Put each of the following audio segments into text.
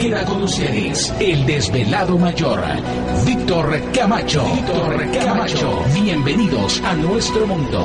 queda con ustedes el desvelado mayor, Víctor Camacho. Víctor Camacho. Bienvenidos a nuestro mundo.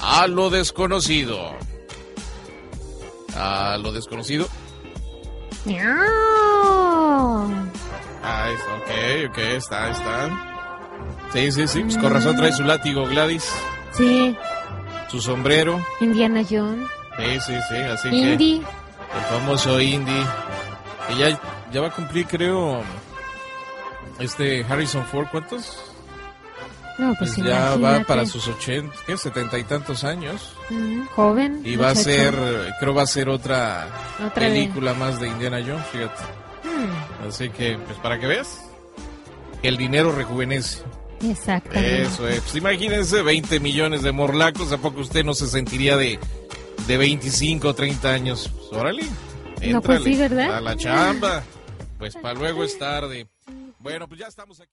a lo desconocido. A lo desconocido. Ah, está, ok, ok, está, está. Sí, sí, sí, pues con razón trae su látigo Gladys, Sí, su sombrero. Indiana Jones. Sí, sí, sí, así Indy. que el famoso Indy. Que ya, ya va a cumplir, creo, este Harrison Ford, ¿cuántos? No, pues, Pues ya va para sus ochenta, ¿qué? Setenta y tantos años. Mm, joven. Y va a ser, creo va a ser otra, película más de Indiana Jones, fíjate. Mm, Así que, pues para que veas, el dinero rejuvenece. exactamente. Eso es. Pues imagínense, 20 millones de morlacos, ¿a poco usted no se sentiría de, de 25 o 30 años? Pues, órale, No, pues éntrale sí, ¿verdad? A la chamba. Pues para luego es tarde. Bueno, pues ya estamos aquí.